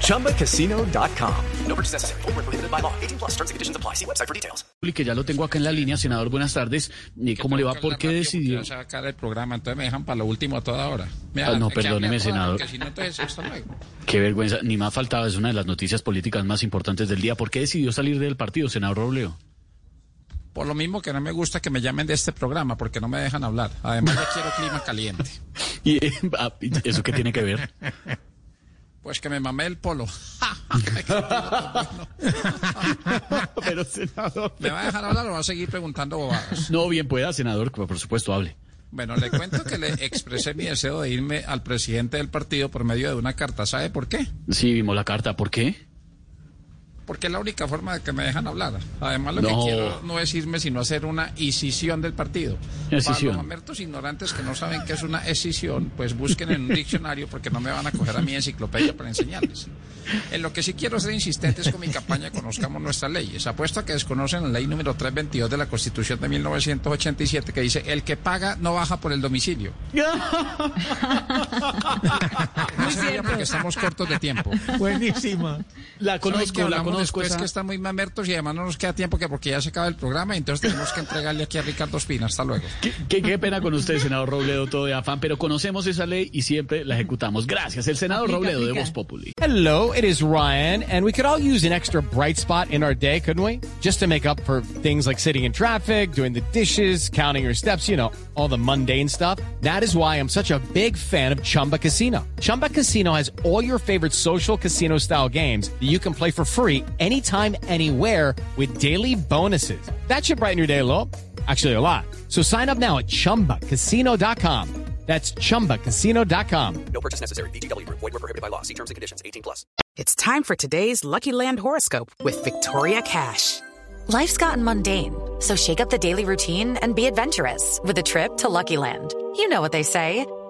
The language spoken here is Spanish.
ChumbaCasino.com. No purchase necessary. Void where prohibited by law. 18 plus terms and conditions apply. See website for details. que ya lo tengo acá en la línea. Senador, buenas tardes. Eh, ¿Cómo le va? ¿Por qué decidió? Quiero sacar el programa, entonces me dejan para lo último a toda hora. Me Ah, no, perdóneme, senador. si no, entonces, hasta luego. Qué vergüenza. Ni más faltaba. Es una de las noticias políticas más importantes del día. ¿Por qué decidió salir del partido, senador Robledo? Por lo mismo que no me gusta que me llamen de este programa, porque no me dejan hablar. Además, yo quiero clima caliente. ¿Y ah, eso qué tiene que ver? Pues que me mamé el polo. Pero, senador. ¿Me va a dejar hablar o va a seguir preguntando bobadas? No, bien pueda, senador. Por supuesto, hable. Bueno, le cuento que le expresé mi deseo de irme al presidente del partido por medio de una carta. ¿Sabe por qué? Sí, vimos la carta. ¿Por qué? Porque es la única forma de que me dejan hablar. Además, lo No. que quiero no es irme, sino hacer una escisión del partido. Para Escisión. los mamertos ignorantes que no saben qué es una escisión, pues busquen en un diccionario porque no me van a coger a mi enciclopedia para enseñarles. En lo que sí quiero ser insistente es con mi campaña Conozcamos nuestras leyes. Apuesto a que desconocen la ley número 322 de la Constitución de 1987 que dice el que paga no baja por el domicilio. No se ría porque estamos cortos de tiempo. Buenísima. La ¿Saben que conozco, la hablamos conozco. después esa- que está muy mamertos y además no nos queda tiempo que porque ya se acaba el programa, entonces tenemos que entregarle aquí a Ricardo Espina. Hasta luego. Qué, qué- qué pena con usted, senador Robledo, todo de afán, pero conocemos esa ley y siempre la ejecutamos. Gracias, el senador Robledo de Voz Populi. Hello, it is Ryan, and we could all use an extra bright spot in our day, couldn't we? Just to make up for things like sitting in traffic, doing the dishes, counting your steps, you know, all the mundane stuff. That is why I'm such a big fan of Chumba Casino. Chumba Casino has all your favorite social casino style games that you can play for free anytime, anywhere with daily bonuses. That should brighten your day a little. Actually, a lot. So sign up now at chumbacasino.com. That's chumbacasino.com. No purchase necessary. VGW Group. Void were prohibited by law. See terms and conditions. 18 plus. It's time for today's Lucky Land horoscope with Victoria Cash. Life's gotten mundane, so shake up the daily routine and be adventurous with a trip to Lucky Land. You know what they say.